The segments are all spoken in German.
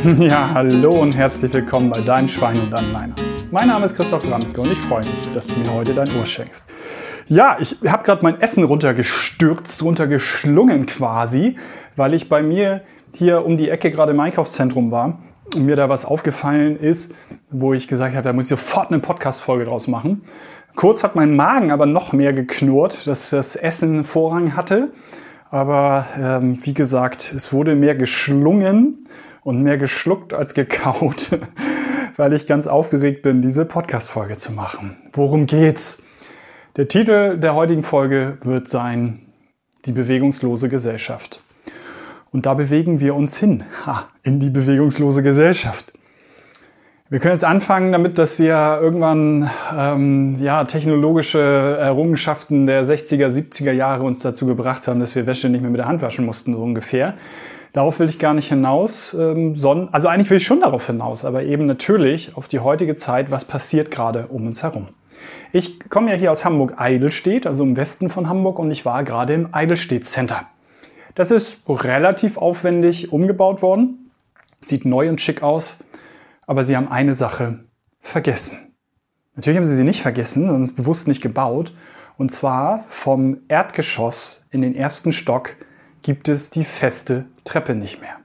Ja, hallo und herzlich willkommen bei Dein Schwein und dann meiner. Mein Name ist Christoph Ramke und ich freue mich, dass du mir heute dein Ohr schenkst. Ja, ich habe gerade mein Essen runtergestürzt, runtergeschlungen quasi, weil ich bei mir hier um die Ecke gerade im Einkaufszentrum war und mir da was aufgefallen ist, wo ich gesagt habe, da muss ich sofort eine Podcast-Folge draus machen. Kurz hat mein Magen aber noch mehr geknurrt, dass das Essen Vorrang hatte. Aber ähm, wie gesagt, es wurde mehr geschlungen und mehr geschluckt als gekaut, weil ich ganz aufgeregt bin, diese Podcast-Folge zu machen. Worum geht's? Der Titel der heutigen Folge wird sein Die bewegungslose Gesellschaft. Und da bewegen wir uns hin, ha, in die bewegungslose Gesellschaft. Wir können jetzt anfangen damit, dass wir irgendwann ähm, ja, technologische Errungenschaften der 60er, 70er Jahre uns dazu gebracht haben, dass wir Wäsche nicht mehr mit der Hand waschen mussten, so ungefähr. Darauf will ich gar nicht hinaus, ähm, sondern, also eigentlich will ich schon darauf hinaus, aber eben natürlich auf die heutige Zeit, was passiert gerade um uns herum. Ich komme ja hier aus Hamburg-Eidelstedt, also im Westen von Hamburg, und ich war gerade im Eidelstedt Center. Das ist relativ aufwendig umgebaut worden, sieht neu und schick aus aber sie haben eine Sache vergessen. Natürlich haben sie sie nicht vergessen, sondern es bewusst nicht gebaut. Und zwar vom Erdgeschoss in den ersten Stock gibt es die feste Treppe nicht mehr.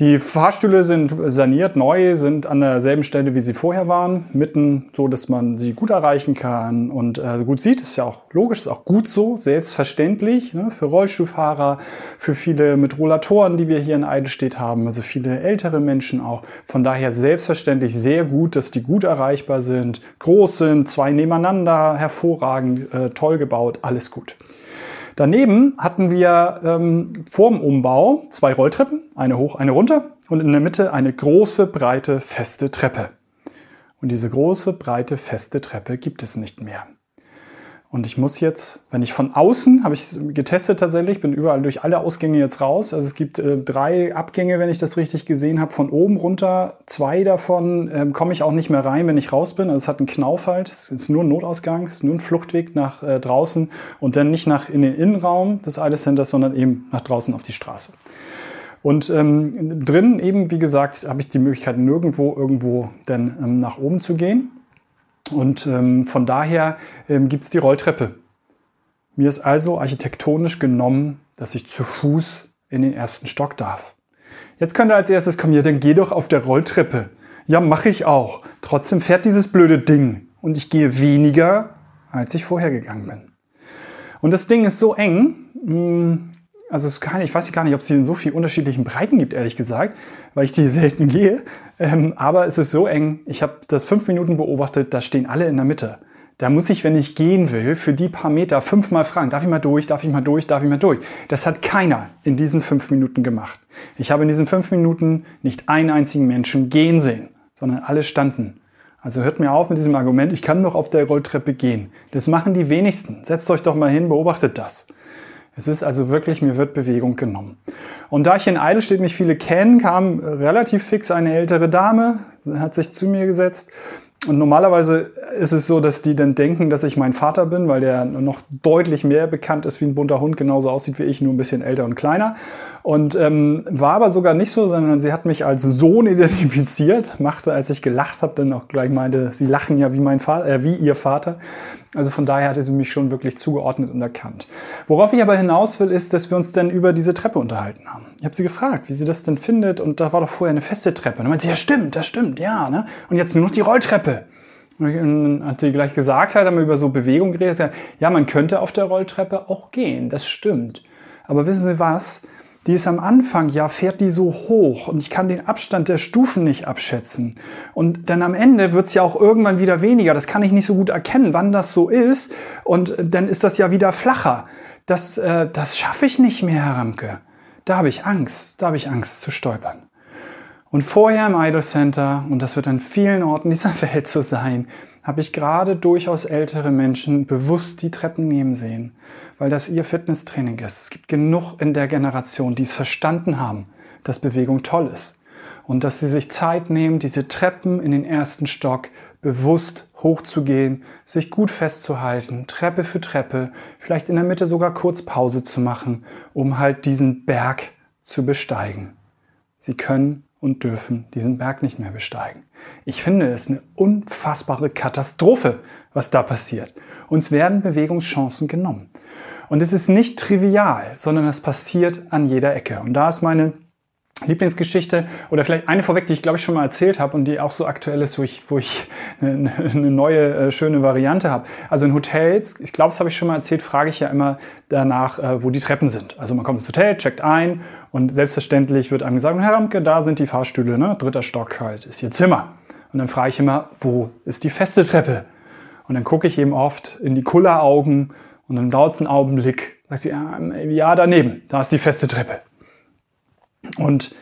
Die Fahrstühle sind saniert, neu, sind an derselben Stelle, wie sie vorher waren, mitten so, dass man sie gut erreichen kann und äh, gut sieht. Ist ja auch logisch, ist auch gut so, selbstverständlich ne, für Rollstuhlfahrer, für viele mit Rollatoren, die wir hier in Eidelstedt haben, also viele ältere Menschen auch. Von daher selbstverständlich sehr gut, dass die gut erreichbar sind, groß sind, zwei nebeneinander, hervorragend, äh, toll gebaut, alles gut. Daneben hatten wir ähm, vor dem Umbau zwei Rolltreppen, eine hoch, eine runter und in der Mitte eine große, breite, feste Treppe. Und diese große, breite, feste Treppe gibt es nicht mehr. Und ich muss jetzt, wenn ich von außen, habe ich getestet tatsächlich, bin überall durch alle Ausgänge jetzt raus. Also es gibt äh, drei Abgänge, wenn ich das richtig gesehen habe, von oben runter. Zwei davon ähm, komme ich auch nicht mehr rein, wenn ich raus bin. Also es hat einen Knauf halt. Es ist nur ein Notausgang, es ist nur ein Fluchtweg nach äh, draußen und dann nicht nach in den Innenraum des Eides Centers, sondern eben nach draußen auf die Straße. Und ähm, drin eben, wie gesagt, habe ich die Möglichkeit, nirgendwo irgendwo dann ähm, nach oben zu gehen. Und ähm, von daher ähm, gibt es die Rolltreppe. Mir ist also architektonisch genommen, dass ich zu Fuß in den ersten Stock darf. Jetzt könnte als erstes kommen, ja, dann geh doch auf der Rolltreppe. Ja, mache ich auch. Trotzdem fährt dieses blöde Ding und ich gehe weniger, als ich vorher gegangen bin. Und das Ding ist so eng, hm, also es kann, ich weiß gar nicht, ob es hier in so vielen unterschiedlichen Breiten gibt, ehrlich gesagt, weil ich die selten gehe. Ähm, aber es ist so eng. Ich habe das fünf Minuten beobachtet, da stehen alle in der Mitte. Da muss ich, wenn ich gehen will, für die paar Meter fünfmal fragen, darf ich mal durch, darf ich mal durch, darf ich mal durch. Das hat keiner in diesen fünf Minuten gemacht. Ich habe in diesen fünf Minuten nicht einen einzigen Menschen gehen sehen, sondern alle standen. Also hört mir auf mit diesem Argument, ich kann noch auf der Rolltreppe gehen. Das machen die wenigsten. Setzt euch doch mal hin, beobachtet das. Es ist also wirklich, mir wird Bewegung genommen. Und da ich in Eidelstedt mich viele kennen, kam relativ fix eine ältere Dame, hat sich zu mir gesetzt und normalerweise ist es so, dass die dann denken, dass ich mein Vater bin, weil der noch deutlich mehr bekannt ist wie ein bunter Hund, genauso aussieht wie ich, nur ein bisschen älter und kleiner. Und ähm, war aber sogar nicht so, sondern sie hat mich als Sohn identifiziert, machte, als ich gelacht habe, dann auch gleich meinte, sie lachen ja wie mein Vater, äh, wie ihr Vater. Also von daher hatte sie mich schon wirklich zugeordnet und erkannt. Worauf ich aber hinaus will, ist, dass wir uns dann über diese Treppe unterhalten haben. Ich habe sie gefragt, wie sie das denn findet und da war doch vorher eine feste Treppe. Und dann meinte sie, ja stimmt, das stimmt, ja. Ne? Und jetzt nur noch die Rolltreppe. Und dann hat sie gleich gesagt, halt, haben wir über so Bewegung geredet. Ja, man könnte auf der Rolltreppe auch gehen, das stimmt. Aber wissen Sie was? Die ist am Anfang, ja, fährt die so hoch und ich kann den Abstand der Stufen nicht abschätzen. Und dann am Ende wird's ja auch irgendwann wieder weniger. Das kann ich nicht so gut erkennen, wann das so ist. Und dann ist das ja wieder flacher. Das, äh, das schaffe ich nicht mehr, Herr Ramke. Da habe ich Angst, da habe ich Angst zu stolpern. Und vorher im Idol Center, und das wird an vielen Orten dieser Welt so sein, habe ich gerade durchaus ältere Menschen bewusst die Treppen nehmen sehen, weil das ihr Fitnesstraining ist. Es gibt genug in der Generation, die es verstanden haben, dass Bewegung toll ist. Und dass sie sich Zeit nehmen, diese Treppen in den ersten Stock bewusst hochzugehen, sich gut festzuhalten, Treppe für Treppe, vielleicht in der Mitte sogar kurz Pause zu machen, um halt diesen Berg zu besteigen. Sie können und dürfen diesen Berg nicht mehr besteigen. Ich finde es eine unfassbare Katastrophe, was da passiert. Uns werden Bewegungschancen genommen. Und es ist nicht trivial, sondern es passiert an jeder Ecke. Und da ist meine Lieblingsgeschichte oder vielleicht eine vorweg, die ich glaube ich schon mal erzählt habe und die auch so aktuell ist, wo ich, wo ich eine, eine neue äh, schöne Variante habe. Also in Hotels, ich glaube, das habe ich schon mal erzählt, frage ich ja immer danach, äh, wo die Treppen sind. Also man kommt ins Hotel, checkt ein und selbstverständlich wird einem gesagt, Herr Ramke, da sind die Fahrstühle, ne? dritter Stock halt, ist Ihr Zimmer. Und dann frage ich immer, wo ist die feste Treppe? Und dann gucke ich eben oft in die Kulleraugen und dann dauert es einen Augenblick, sagt sie, ja, ja, daneben, da ist die feste Treppe. Und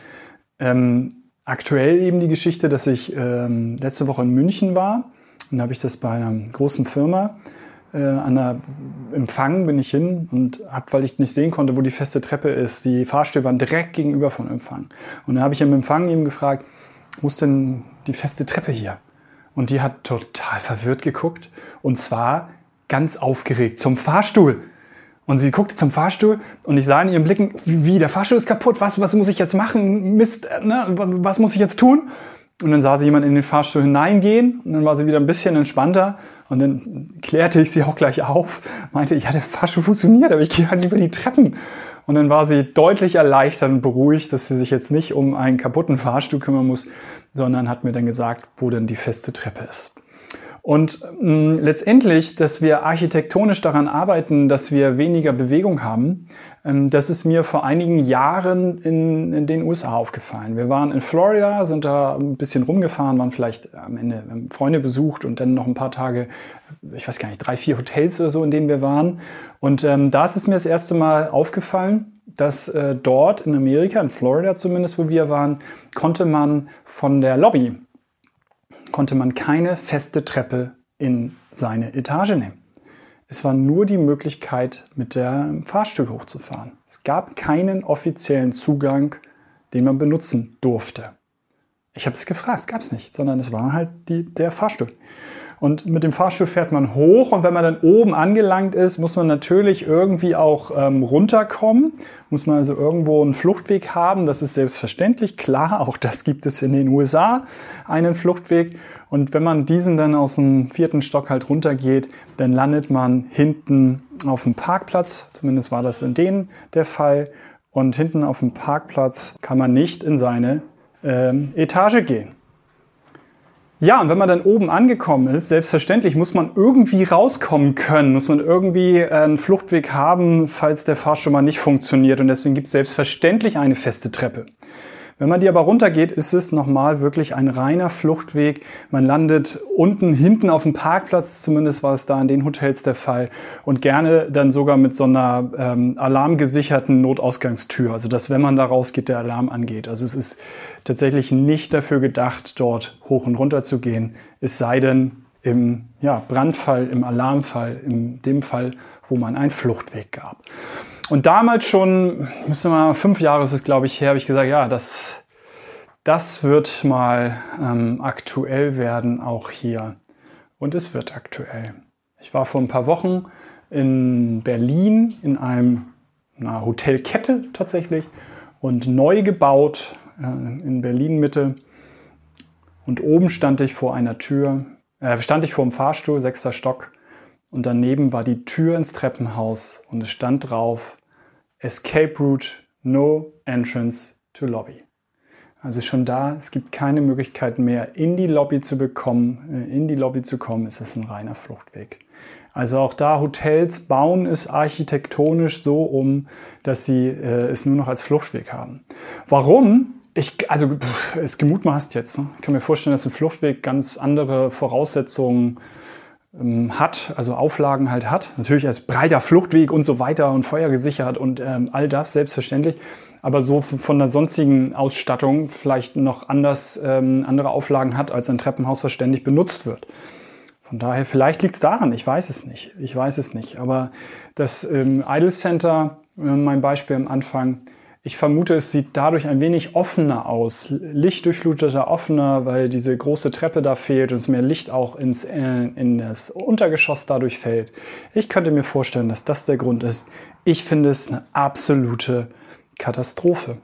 ähm, aktuell eben die Geschichte, dass ich ähm, letzte Woche in München war und habe ich das bei einer großen Firma äh, an der Empfang bin ich hin und habe, weil ich nicht sehen konnte, wo die feste Treppe ist, die Fahrstühle waren direkt gegenüber von Empfang. Und da habe ich im Empfang eben gefragt, wo ist denn die feste Treppe hier? Und die hat total verwirrt geguckt und zwar ganz aufgeregt zum Fahrstuhl. Und sie guckte zum Fahrstuhl und ich sah in ihren Blicken, wie, der Fahrstuhl ist kaputt, was, was muss ich jetzt machen? Mist, ne? was muss ich jetzt tun? Und dann sah sie jemand in den Fahrstuhl hineingehen und dann war sie wieder ein bisschen entspannter und dann klärte ich sie auch gleich auf, meinte, ja, der Fahrstuhl funktioniert, aber ich gehe halt lieber die Treppen. Und dann war sie deutlich erleichtert und beruhigt, dass sie sich jetzt nicht um einen kaputten Fahrstuhl kümmern muss, sondern hat mir dann gesagt, wo denn die feste Treppe ist. Und mh, letztendlich, dass wir architektonisch daran arbeiten, dass wir weniger Bewegung haben, ähm, das ist mir vor einigen Jahren in, in, den USA aufgefallen. Wir waren in Florida, sind da ein bisschen rumgefahren, waren vielleicht am Ende Freunde besucht und dann noch ein paar Tage, ich weiß gar nicht, drei, vier Hotels oder so, in denen wir waren. Und ähm, da ist es mir das erste Mal aufgefallen, dass äh, dort in Amerika, in Florida zumindest, wo wir waren, konnte man von der Lobby konnte man keine feste Treppe in seine Etage nehmen. Es war nur die Möglichkeit, mit der Fahrstuhl hochzufahren. Es gab keinen offiziellen Zugang, den man benutzen durfte. Ich habe es gefragt, es gab es nicht, sondern es war halt die, der Fahrstuhl. Und mit dem Fahrstuhl fährt man hoch und wenn man dann oben angelangt ist, muss man natürlich irgendwie auch ähm, runterkommen. Muss man also irgendwo einen Fluchtweg haben. Das ist selbstverständlich. Klar, auch das gibt es in den USA, einen Fluchtweg. Und wenn man diesen dann aus dem vierten Stock halt runtergeht, dann landet man hinten auf dem Parkplatz. Zumindest war das in denen der Fall. Und hinten auf dem Parkplatz kann man nicht in seine ähm, Etage gehen. Ja, und wenn man dann oben angekommen ist, selbstverständlich muss man irgendwie rauskommen können, muss man irgendwie äh, einen Fluchtweg haben, falls der Fahrstuhl mal nicht funktioniert. Und deswegen gibt es selbstverständlich eine feste Treppe. Wenn man die aber runtergeht, ist es nochmal wirklich ein reiner Fluchtweg. Man landet unten, hinten auf dem Parkplatz, zumindest war es da in den Hotels der Fall, und gerne dann sogar mit so einer ähm, alarmgesicherten Notausgangstür. Also dass, wenn man da rausgeht, der Alarm angeht. Also es ist tatsächlich nicht dafür gedacht, dort hoch und runter zu gehen, es sei denn im ja, Brandfall, im Alarmfall, in dem Fall, wo man einen Fluchtweg gab. Und damals schon, müssen wir mal, fünf Jahre ist es, glaube ich, her, habe ich gesagt, ja, das, das wird mal ähm, aktuell werden, auch hier. Und es wird aktuell. Ich war vor ein paar Wochen in Berlin in einem, einer Hotelkette tatsächlich und neu gebaut äh, in Berlin Mitte. Und oben stand ich vor einer Tür, äh, stand ich vor einem Fahrstuhl, sechster Stock und daneben war die Tür ins Treppenhaus und es stand drauf Escape Route, No Entrance to Lobby. Also schon da, es gibt keine Möglichkeit mehr, in die Lobby zu bekommen, äh, in die Lobby zu kommen, es ist ein reiner Fluchtweg. Also auch da Hotels bauen es architektonisch so um, dass sie äh, es nur noch als Fluchtweg haben. Warum? Ich, also es gemutmaßt jetzt. Ne? Ich kann mir vorstellen, dass ein Fluchtweg ganz andere Voraussetzungen ähm, hat, also Auflagen halt hat. Natürlich als breiter Fluchtweg und so weiter und feuergesichert und ähm, all das selbstverständlich. Aber so von der sonstigen Ausstattung vielleicht noch anders ähm, andere Auflagen hat, als ein Treppenhaus, was ständig benutzt wird. Von daher, vielleicht liegt es daran, ich weiß es nicht. Ich weiß es nicht. Aber das ähm, Idle Center, äh, mein Beispiel am Anfang, ich vermute, es sieht dadurch ein wenig offener aus, lichtdurchfluteter, offener, weil diese große Treppe da fehlt und es mehr Licht auch ins, äh, in das Untergeschoss dadurch fällt. Ich könnte mir vorstellen, dass das der Grund ist. Ich finde es eine absolute Katastrophe.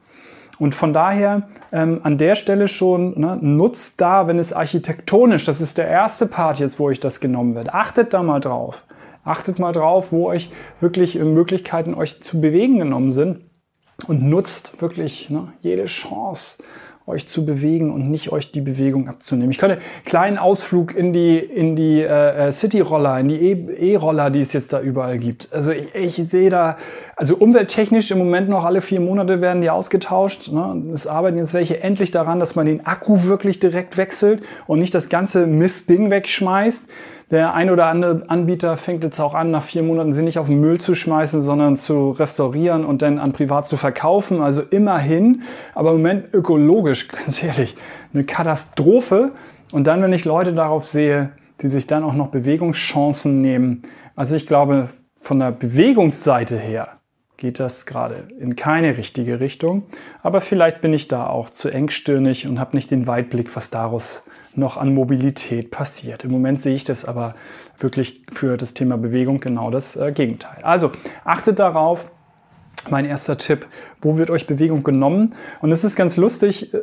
Und von daher ähm, an der Stelle schon, ne, nutzt da, wenn es architektonisch, das ist der erste Part jetzt, wo euch das genommen wird. Achtet da mal drauf. Achtet mal drauf, wo euch wirklich Möglichkeiten, euch zu bewegen genommen sind. Und nutzt wirklich ne, jede Chance, euch zu bewegen und nicht euch die Bewegung abzunehmen. Ich könnte einen kleinen Ausflug in die, in die äh, äh City-Roller, in die E-Roller, die es jetzt da überall gibt. Also ich, ich sehe da, also umwelttechnisch im Moment noch alle vier Monate werden die ausgetauscht. Ne? Es arbeiten jetzt welche endlich daran, dass man den Akku wirklich direkt wechselt und nicht das ganze Mistding wegschmeißt. Der ein oder andere Anbieter fängt jetzt auch an, nach vier Monaten sie nicht auf den Müll zu schmeißen, sondern zu restaurieren und dann an privat zu verkaufen. Also immerhin, aber im Moment ökologisch, ganz ehrlich, eine Katastrophe. Und dann, wenn ich Leute darauf sehe, die sich dann auch noch Bewegungschancen nehmen. Also ich glaube, von der Bewegungsseite her geht das gerade in keine richtige Richtung. Aber vielleicht bin ich da auch zu engstirnig und habe nicht den Weitblick, was daraus noch an Mobilität passiert. Im Moment sehe ich das aber wirklich für das Thema Bewegung genau das äh, Gegenteil. Also achtet darauf, mein erster Tipp, wo wird euch Bewegung genommen? Und es ist ganz lustig, äh,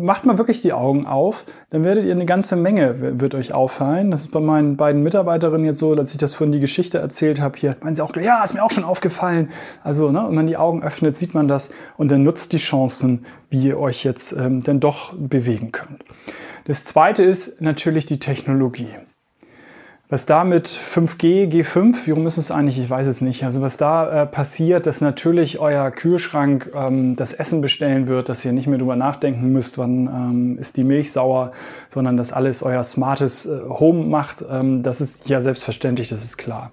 macht mal wirklich die Augen auf, dann werdet ihr eine ganze Menge, wird euch auffallen. Das ist bei meinen beiden Mitarbeiterinnen jetzt so, dass ich das vorhin die Geschichte erzählt habe hier, meinen sie auch, ja, ist mir auch schon aufgefallen. Also, ne, wenn man die Augen öffnet, sieht man das und dann nutzt die Chancen, wie ihr euch jetzt ähm, denn doch bewegen könnt. Das zweite ist natürlich die Technologie. Was da mit 5G, G5, wie rum ist es eigentlich? Ich weiß es nicht. Also was da äh, passiert, dass natürlich euer Kühlschrank ähm, das Essen bestellen wird, dass ihr nicht mehr drüber nachdenken müsst, wann ähm, ist die Milch sauer, sondern dass alles euer smartes äh, Home macht. Ähm, das ist ja selbstverständlich, das ist klar.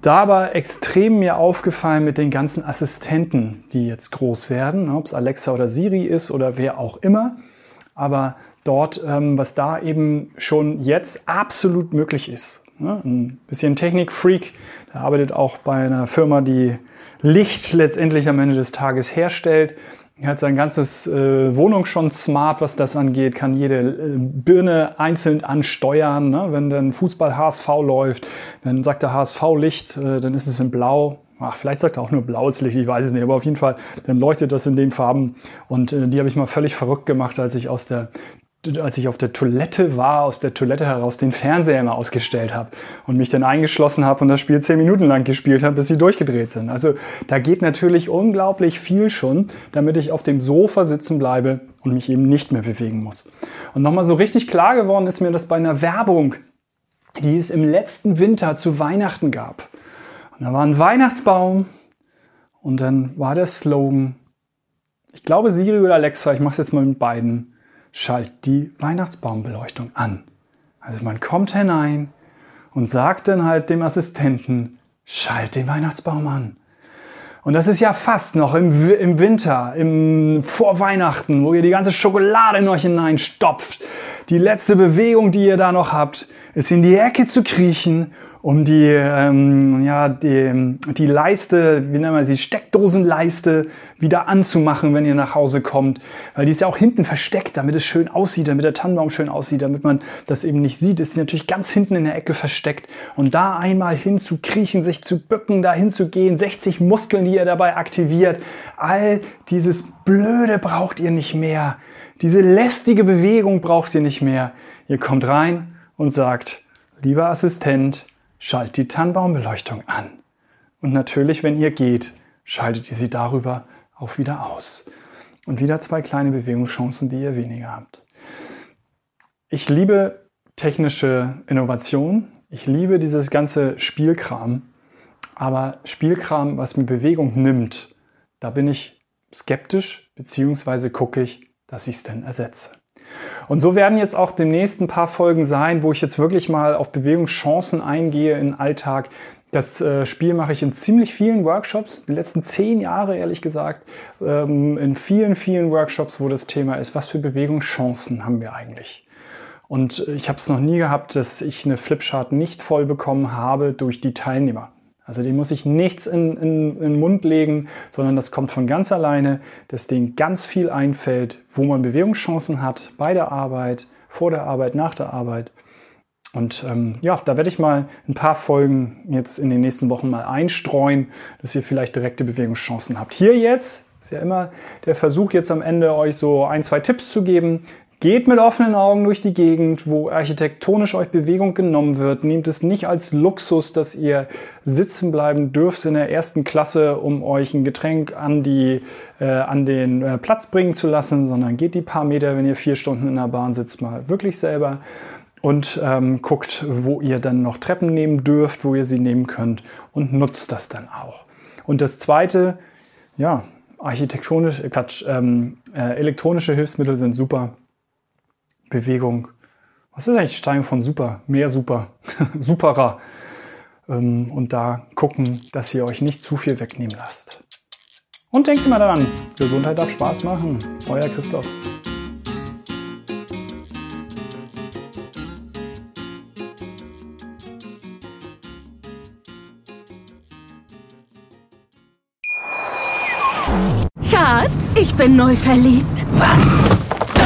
Da aber extrem mir aufgefallen mit den ganzen Assistenten, die jetzt groß werden, ob es Alexa oder Siri ist oder wer auch immer. Aber dort, ähm, was da eben schon jetzt absolut möglich ist. Ne? Ein bisschen Technik-Freak, der arbeitet auch bei einer Firma, die Licht letztendlich am Ende des Tages herstellt. Er hat sein ganzes äh, Wohnung schon smart, was das angeht, kann jede äh, Birne einzeln ansteuern. Ne? Wenn dann Fußball HSV läuft, dann sagt der HSV Licht, äh, dann ist es in Blau. Ach, vielleicht sagt er auch nur blaues Licht, ich weiß es nicht, aber auf jeden Fall, dann leuchtet das in den Farben. Und äh, die habe ich mal völlig verrückt gemacht, als ich aus der als ich auf der Toilette war, aus der Toilette heraus den Fernseher immer ausgestellt habe und mich dann eingeschlossen habe und das Spiel zehn Minuten lang gespielt habe, bis sie durchgedreht sind. Also da geht natürlich unglaublich viel schon, damit ich auf dem Sofa sitzen bleibe und mich eben nicht mehr bewegen muss. Und nochmal so richtig klar geworden ist mir das bei einer Werbung, die es im letzten Winter zu Weihnachten gab. Und da war ein Weihnachtsbaum und dann war der Slogan, ich glaube Siri oder Alexa, ich mache es jetzt mal mit beiden schalt die Weihnachtsbaumbeleuchtung an. Also man kommt hinein und sagt dann halt dem Assistenten, schalt den Weihnachtsbaum an. Und das ist ja fast noch im, im Winter, im Vorweihnachten, wo ihr die ganze Schokolade in euch hineinstopft. Die letzte Bewegung, die ihr da noch habt, ist in die Ecke zu kriechen um die, ähm, ja, die, die Leiste, wie nennen wir sie, Steckdosenleiste wieder anzumachen, wenn ihr nach Hause kommt. Weil die ist ja auch hinten versteckt, damit es schön aussieht, damit der Tannenbaum schön aussieht, damit man das eben nicht sieht, ist die natürlich ganz hinten in der Ecke versteckt. Und da einmal hinzukriechen, sich zu bücken, da hinzugehen, 60 Muskeln, die ihr dabei aktiviert, all dieses Blöde braucht ihr nicht mehr. Diese lästige Bewegung braucht ihr nicht mehr. Ihr kommt rein und sagt, lieber Assistent, Schalt die Tannenbaumbeleuchtung an. Und natürlich, wenn ihr geht, schaltet ihr sie darüber auch wieder aus. Und wieder zwei kleine Bewegungschancen, die ihr weniger habt. Ich liebe technische Innovation. Ich liebe dieses ganze Spielkram. Aber Spielkram, was mir Bewegung nimmt, da bin ich skeptisch, beziehungsweise gucke ich, dass ich es denn ersetze. Und so werden jetzt auch demnächst ein paar Folgen sein, wo ich jetzt wirklich mal auf Bewegungschancen eingehe im Alltag. Das äh, Spiel mache ich in ziemlich vielen Workshops, die letzten zehn Jahre ehrlich gesagt, ähm, in vielen, vielen Workshops, wo das Thema ist, was für Bewegungschancen haben wir eigentlich? Und ich habe es noch nie gehabt, dass ich eine Flipchart nicht voll bekommen habe durch die Teilnehmer. Also dem muss ich nichts in, in, in den Mund legen, sondern das kommt von ganz alleine, dass denen ganz viel einfällt, wo man Bewegungschancen hat bei der Arbeit, vor der Arbeit, nach der Arbeit. Und ähm, ja, da werde ich mal ein paar Folgen jetzt in den nächsten Wochen mal einstreuen, dass ihr vielleicht direkte Bewegungschancen habt. Hier jetzt Ist ja immer der Versuch jetzt am Ende euch so ein, zwei Tipps zu geben, Geht mit offenen Augen durch die Gegend, wo architektonisch euch Bewegung genommen wird. Nehmt es nicht als Luxus, dass ihr sitzen bleiben dürft in der ersten Klasse, um euch ein Getränk an, die, äh, an den äh, Platz bringen zu lassen, sondern geht die paar Meter, wenn ihr vier Stunden in der Bahn sitzt, mal wirklich selber und ähm, guckt, wo ihr dann noch Treppen nehmen dürft, wo ihr sie nehmen könnt und nutzt das dann auch. Und das Zweite, ja, architektonisch, äh, Quatsch, ähm, äh, elektronische Hilfsmittel sind super Bewegung. Was ist eigentlich die Steigerung von super? Mehr super. Superer. Ähm, und da gucken, dass ihr euch nicht zu viel wegnehmen lasst. Und denkt immer daran, Gesundheit darf Spaß machen. Euer Christoph. Schatz, ich bin neu verliebt. Was?